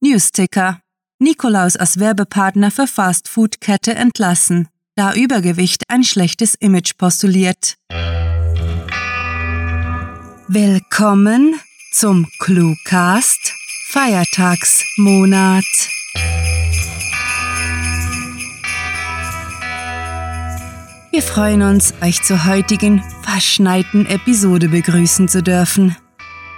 Newsticker. Nikolaus als Werbepartner für Fastfood-Kette entlassen, da Übergewicht ein schlechtes Image postuliert. Willkommen zum Cluecast Feiertagsmonat. Wir freuen uns, euch zur heutigen verschneiten Episode begrüßen zu dürfen.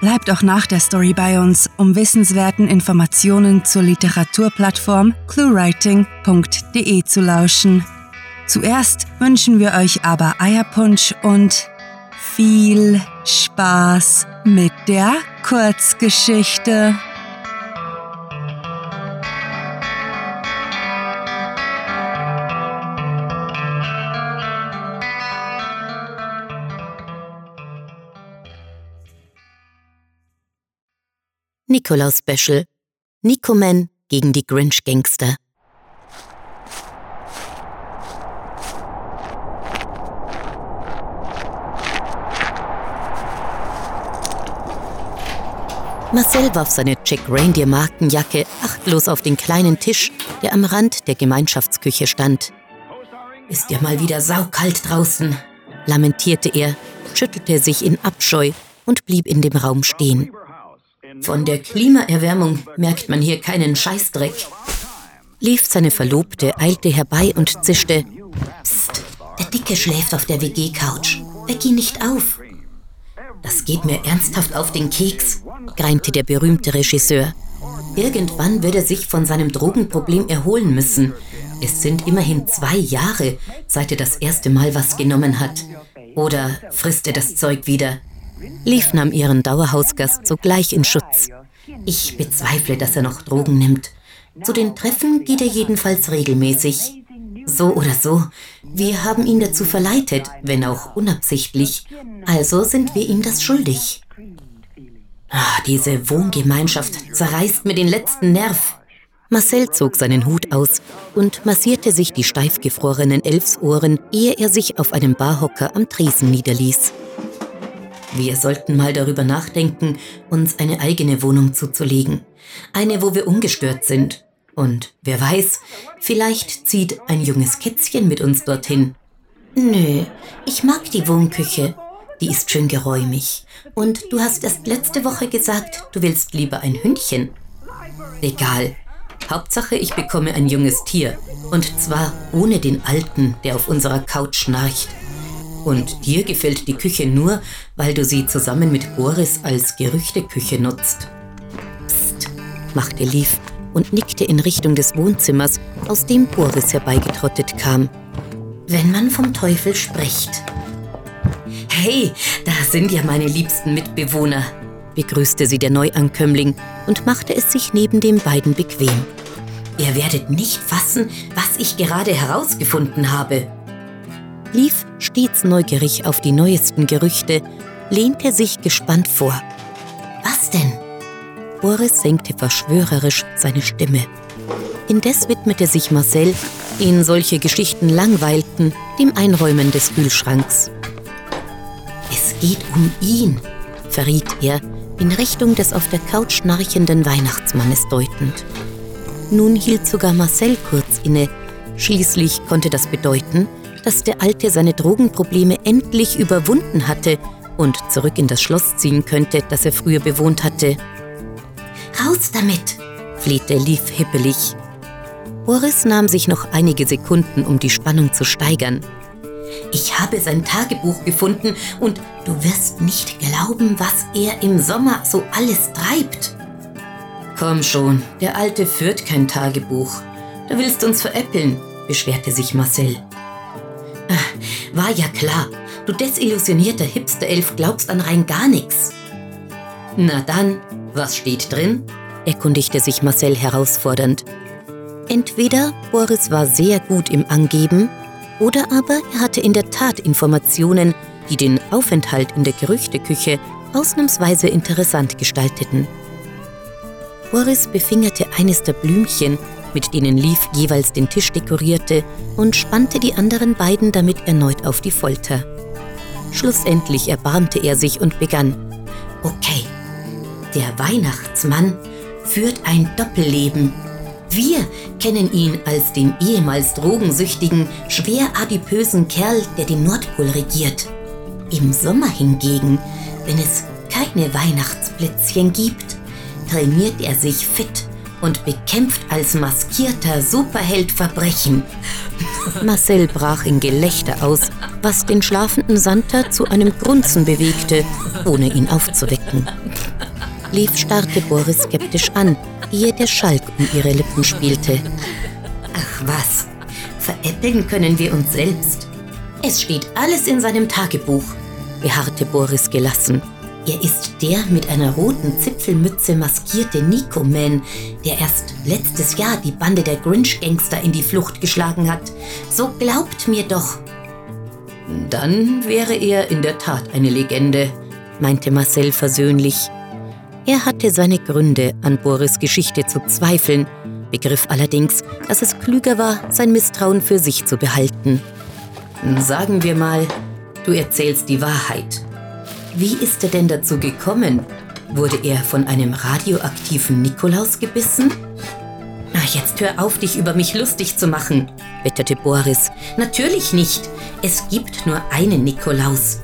Bleibt auch nach der Story bei uns, um wissenswerten Informationen zur Literaturplattform cluewriting.de zu lauschen. Zuerst wünschen wir euch aber Eierpunsch und viel Spaß mit der Kurzgeschichte. Nikolaus Special. Nikoman gegen die Grinch Gangster. Marcel warf seine Jack Reindeer Markenjacke achtlos auf den kleinen Tisch, der am Rand der Gemeinschaftsküche stand. Ist ja mal wieder saukalt draußen, lamentierte er, schüttelte sich in Abscheu und blieb in dem Raum stehen. Von der Klimaerwärmung merkt man hier keinen Scheißdreck. Lief seine Verlobte, eilte herbei und zischte. Psst, der Dicke schläft auf der WG-Couch. Weck ihn nicht auf. Das geht mir ernsthaft auf den Keks, greinte der berühmte Regisseur. Irgendwann wird er sich von seinem Drogenproblem erholen müssen. Es sind immerhin zwei Jahre, seit er das erste Mal was genommen hat. Oder frisst er das Zeug wieder? Lief nahm ihren Dauerhausgast sogleich in Schutz. Ich bezweifle, dass er noch Drogen nimmt. Zu den Treffen geht er jedenfalls regelmäßig. So oder so, wir haben ihn dazu verleitet, wenn auch unabsichtlich. Also sind wir ihm das schuldig. Ah, diese Wohngemeinschaft zerreißt mir den letzten Nerv. Marcel zog seinen Hut aus und massierte sich die steif gefrorenen Elfsohren, ehe er sich auf einem Barhocker am Tresen niederließ. Wir sollten mal darüber nachdenken, uns eine eigene Wohnung zuzulegen. Eine, wo wir ungestört sind. Und wer weiß, vielleicht zieht ein junges Kätzchen mit uns dorthin. Nö, ich mag die Wohnküche. Die ist schön geräumig. Und du hast erst letzte Woche gesagt, du willst lieber ein Hündchen. Egal. Hauptsache, ich bekomme ein junges Tier. Und zwar ohne den Alten, der auf unserer Couch schnarcht. Und dir gefällt die Küche nur, weil du sie zusammen mit Boris als Gerüchteküche nutzt. Psst, machte Lief und nickte in Richtung des Wohnzimmers, aus dem Boris herbeigetrottet kam. Wenn man vom Teufel spricht. Hey, da sind ja meine liebsten Mitbewohner, begrüßte sie der Neuankömmling und machte es sich neben den beiden bequem. Ihr werdet nicht fassen, was ich gerade herausgefunden habe lief stets neugierig auf die neuesten Gerüchte, lehnte sich gespannt vor. Was denn? Boris senkte verschwörerisch seine Stimme. Indes widmete sich Marcel, den solche Geschichten langweilten, dem Einräumen des Kühlschranks. Es geht um ihn, verriet er, in Richtung des auf der Couch schnarchenden Weihnachtsmannes deutend. Nun hielt sogar Marcel kurz inne. Schließlich konnte das bedeuten, dass der Alte seine Drogenprobleme endlich überwunden hatte und zurück in das Schloss ziehen könnte, das er früher bewohnt hatte. Raus damit, flehte Leaf hippelig. Boris nahm sich noch einige Sekunden, um die Spannung zu steigern. Ich habe sein Tagebuch gefunden und du wirst nicht glauben, was er im Sommer so alles treibt. Komm schon, der Alte führt kein Tagebuch. Du willst uns veräppeln, beschwerte sich Marcel. War ja klar. Du desillusionierter Hipster-Elf glaubst an rein gar nichts. Na dann, was steht drin? erkundigte sich Marcel herausfordernd. Entweder Boris war sehr gut im Angeben, oder aber er hatte in der Tat Informationen, die den Aufenthalt in der Gerüchteküche ausnahmsweise interessant gestalteten. Boris befingerte eines der Blümchen, mit denen Leaf jeweils den Tisch dekorierte und spannte die anderen beiden damit erneut auf die Folter. Schlussendlich erbarmte er sich und begann. Okay, der Weihnachtsmann führt ein Doppelleben. Wir kennen ihn als den ehemals drogensüchtigen, schwer adipösen Kerl, der den Nordpol regiert. Im Sommer hingegen, wenn es keine Weihnachtsplätzchen gibt, trainiert er sich fit und bekämpft als maskierter Superheld Verbrechen. Marcel brach in Gelächter aus, was den schlafenden Santa zu einem Grunzen bewegte, ohne ihn aufzuwecken. Lev starrte Boris skeptisch an, ehe der Schalk um ihre Lippen spielte. Ach was, veräppeln können wir uns selbst. Es steht alles in seinem Tagebuch, beharrte Boris gelassen. Er ist der mit einer roten Zipfelmütze maskierte Nico Man, der erst letztes Jahr die Bande der Grinch-Gangster in die Flucht geschlagen hat. So glaubt mir doch. Dann wäre er in der Tat eine Legende, meinte Marcel versöhnlich. Er hatte seine Gründe, an Boris Geschichte zu zweifeln, begriff allerdings, dass es klüger war, sein Misstrauen für sich zu behalten. Sagen wir mal, du erzählst die Wahrheit. Wie ist er denn dazu gekommen? Wurde er von einem radioaktiven Nikolaus gebissen? Ach, jetzt hör auf, dich über mich lustig zu machen, wetterte Boris. Natürlich nicht. Es gibt nur einen Nikolaus.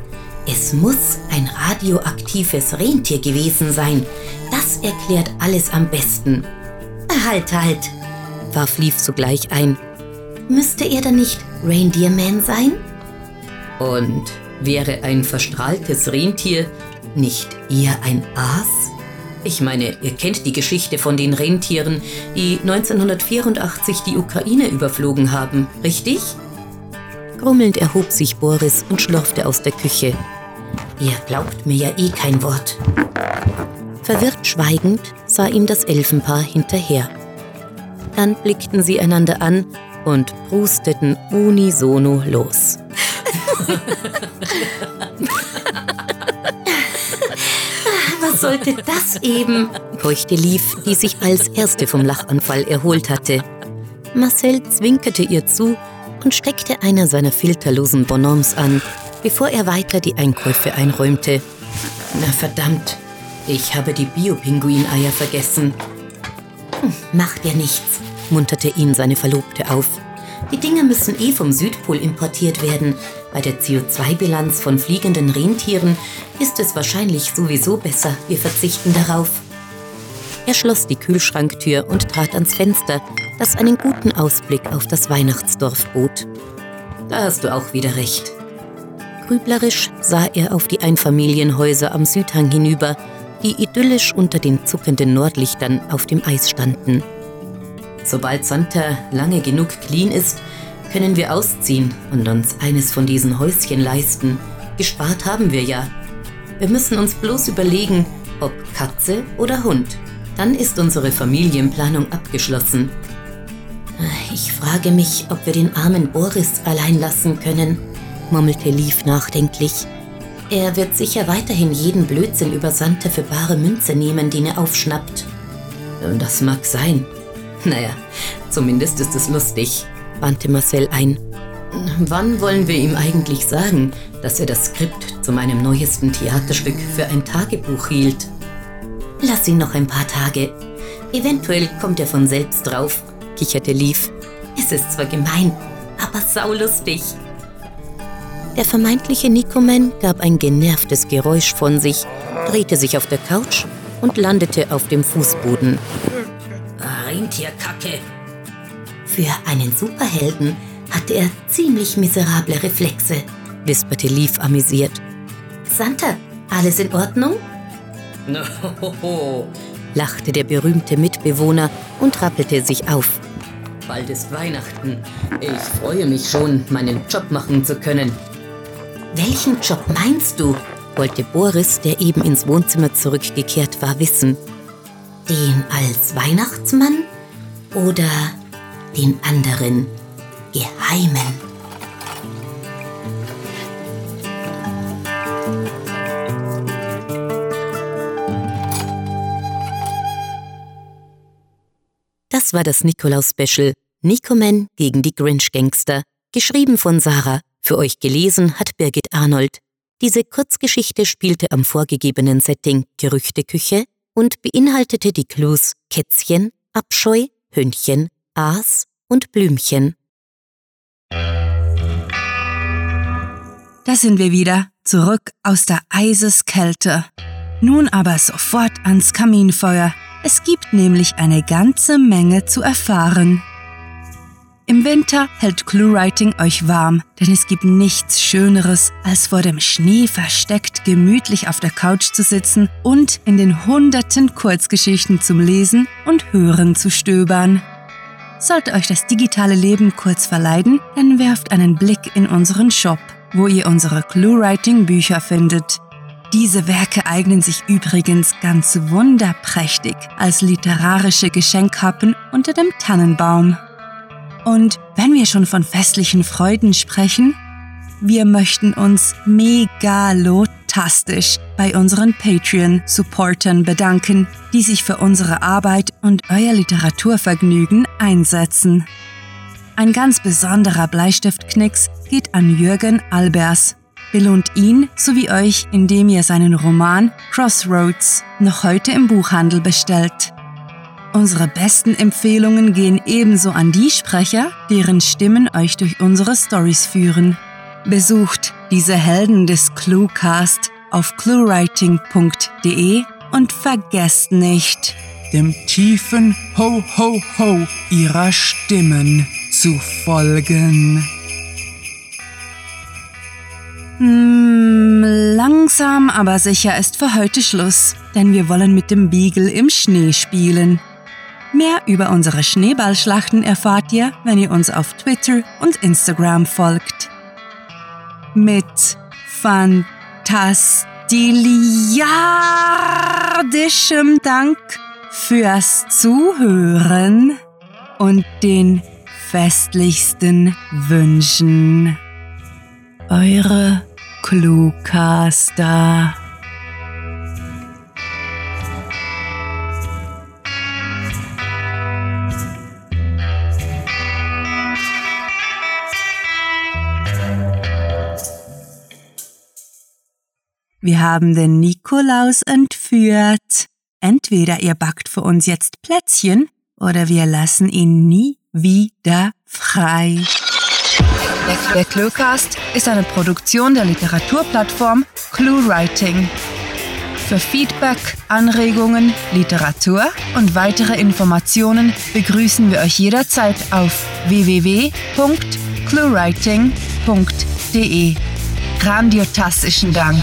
Es muss ein radioaktives Rentier gewesen sein. Das erklärt alles am besten. Halt, halt, warf Leaf sogleich ein. Müsste er dann nicht Reindeer Man sein? Und wäre ein verstrahltes Rentier nicht eher ein Aas? Ich meine, ihr kennt die Geschichte von den Rentieren, die 1984 die Ukraine überflogen haben, richtig? Grummelnd erhob sich Boris und schlurfte aus der Küche. Ihr glaubt mir ja eh kein Wort. Verwirrt schweigend sah ihm das Elfenpaar hinterher. Dann blickten sie einander an und prusteten unisono los. Was sollte das eben? keuchte Lief, die sich als erste vom Lachanfall erholt hatte. Marcel zwinkerte ihr zu und steckte einer seiner filterlosen Bonhommes an, bevor er weiter die Einkäufe einräumte. Na verdammt, ich habe die Bio-Pinguineier vergessen. Hm, macht ja nichts, munterte ihn seine Verlobte auf. Die Dinger müssen eh vom Südpol importiert werden. Bei der CO2-Bilanz von fliegenden Rentieren ist es wahrscheinlich sowieso besser, wir verzichten darauf. Er schloss die Kühlschranktür und trat ans Fenster, das einen guten Ausblick auf das Weihnachtsdorf bot. Da hast du auch wieder recht. Grüblerisch sah er auf die Einfamilienhäuser am Südhang hinüber, die idyllisch unter den zuckenden Nordlichtern auf dem Eis standen. Sobald Santa lange genug clean ist, können wir ausziehen und uns eines von diesen Häuschen leisten. Gespart haben wir ja. Wir müssen uns bloß überlegen, ob Katze oder Hund. Dann ist unsere Familienplanung abgeschlossen. Ich frage mich, ob wir den armen Boris allein lassen können, murmelte Lief nachdenklich. Er wird sicher weiterhin jeden Blödsinn über Santa für bare Münze nehmen, den er aufschnappt. Das mag sein, naja, zumindest ist es lustig, wandte Marcel ein. Wann wollen wir ihm eigentlich sagen, dass er das Skript zu meinem neuesten Theaterstück für ein Tagebuch hielt? Lass ihn noch ein paar Tage. Eventuell kommt er von selbst drauf, kicherte Leaf. Es ist zwar gemein, aber saulustig. Der vermeintliche Nikoman gab ein genervtes Geräusch von sich, drehte sich auf der Couch und landete auf dem Fußboden. Rentierkacke. Für einen Superhelden hatte er ziemlich miserable Reflexe, wisperte Leaf amüsiert. Santa, alles in Ordnung? No, lachte der berühmte Mitbewohner und rappelte sich auf. Bald ist Weihnachten. Ich freue mich schon, meinen Job machen zu können. Welchen Job meinst du? wollte Boris, der eben ins Wohnzimmer zurückgekehrt war, wissen. Den als Weihnachtsmann oder den anderen Geheimen? Das war das Nikolaus-Special Nikoman gegen die Grinch-Gangster, geschrieben von Sarah. Für euch gelesen hat Birgit Arnold. Diese Kurzgeschichte spielte am vorgegebenen Setting Gerüchteküche und beinhaltete die Clues Kätzchen, Abscheu, Hündchen, Aas und Blümchen. Da sind wir wieder, zurück aus der Eiseskälte. Nun aber sofort ans Kaminfeuer. Es gibt nämlich eine ganze Menge zu erfahren. Im Winter hält ClueWriting euch warm, denn es gibt nichts Schöneres, als vor dem Schnee versteckt gemütlich auf der Couch zu sitzen und in den hunderten Kurzgeschichten zum Lesen und Hören zu stöbern. Sollte euch das digitale Leben kurz verleiden, dann werft einen Blick in unseren Shop, wo ihr unsere ClueWriting-Bücher findet. Diese Werke eignen sich übrigens ganz wunderprächtig als literarische Geschenkkappen unter dem Tannenbaum. Und wenn wir schon von festlichen Freuden sprechen, wir möchten uns megalotastisch bei unseren Patreon-Supportern bedanken, die sich für unsere Arbeit und euer Literaturvergnügen einsetzen. Ein ganz besonderer Bleistiftknicks geht an Jürgen Albers. Belohnt ihn sowie euch, indem ihr seinen Roman Crossroads noch heute im Buchhandel bestellt. Unsere besten Empfehlungen gehen ebenso an die Sprecher, deren Stimmen euch durch unsere Stories führen. Besucht diese Helden des Cluecast auf cluewriting.de und vergesst nicht, dem tiefen Ho Ho Ho ihrer Stimmen zu folgen. Mm, langsam aber sicher ist für heute Schluss, denn wir wollen mit dem Beagle im Schnee spielen. Mehr über unsere Schneeballschlachten erfahrt ihr, wenn ihr uns auf Twitter und Instagram folgt. Mit fantastiliardischem Dank fürs Zuhören und den festlichsten Wünschen. Eure Cluecaster. Wir haben den Nikolaus entführt. Entweder ihr backt für uns jetzt Plätzchen oder wir lassen ihn nie wieder frei. Der Cluecast ist eine Produktion der Literaturplattform ClueWriting. Für Feedback, Anregungen, Literatur und weitere Informationen begrüßen wir euch jederzeit auf www.cluewriting.de. Grandiotastischen Dank.